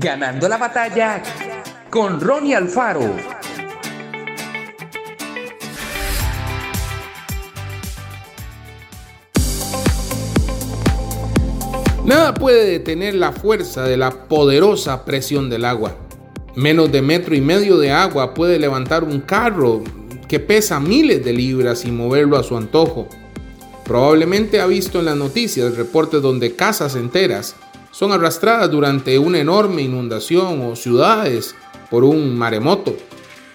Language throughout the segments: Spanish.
Ganando la batalla con Ronnie Alfaro. Nada puede detener la fuerza de la poderosa presión del agua. Menos de metro y medio de agua puede levantar un carro que pesa miles de libras y moverlo a su antojo. Probablemente ha visto en las noticias reportes donde casas enteras son arrastradas durante una enorme inundación o ciudades por un maremoto.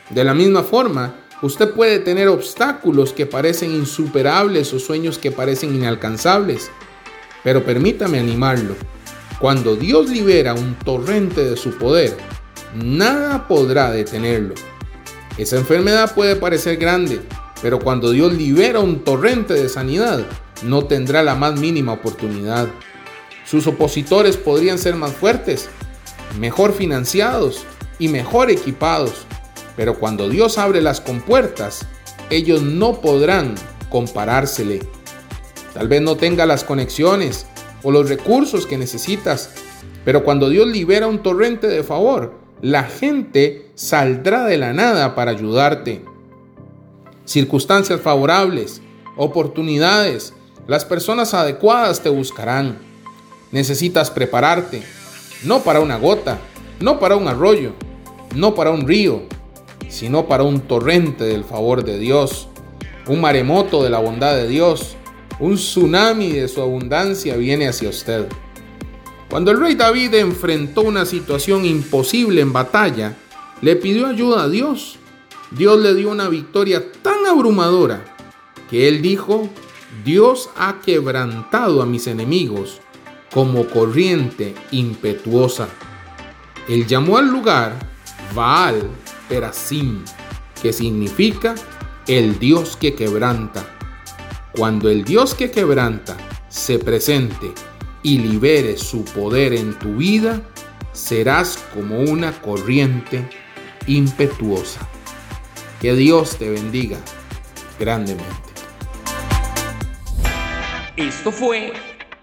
De la misma forma, usted puede tener obstáculos que parecen insuperables o sueños que parecen inalcanzables. Pero permítame animarlo. Cuando Dios libera un torrente de su poder, nada podrá detenerlo. Esa enfermedad puede parecer grande, pero cuando Dios libera un torrente de sanidad, no tendrá la más mínima oportunidad. Sus opositores podrían ser más fuertes, mejor financiados y mejor equipados, pero cuando Dios abre las compuertas, ellos no podrán comparársele. Tal vez no tenga las conexiones o los recursos que necesitas, pero cuando Dios libera un torrente de favor, la gente saldrá de la nada para ayudarte circunstancias favorables, oportunidades, las personas adecuadas te buscarán. Necesitas prepararte, no para una gota, no para un arroyo, no para un río, sino para un torrente del favor de Dios, un maremoto de la bondad de Dios, un tsunami de su abundancia viene hacia usted. Cuando el rey David enfrentó una situación imposible en batalla, le pidió ayuda a Dios Dios le dio una victoria tan abrumadora que él dijo, Dios ha quebrantado a mis enemigos como corriente impetuosa. Él llamó al lugar Baal Perasim, que significa el Dios que quebranta. Cuando el Dios que quebranta se presente y libere su poder en tu vida, serás como una corriente impetuosa. Que Dios te bendiga grandemente. Esto fue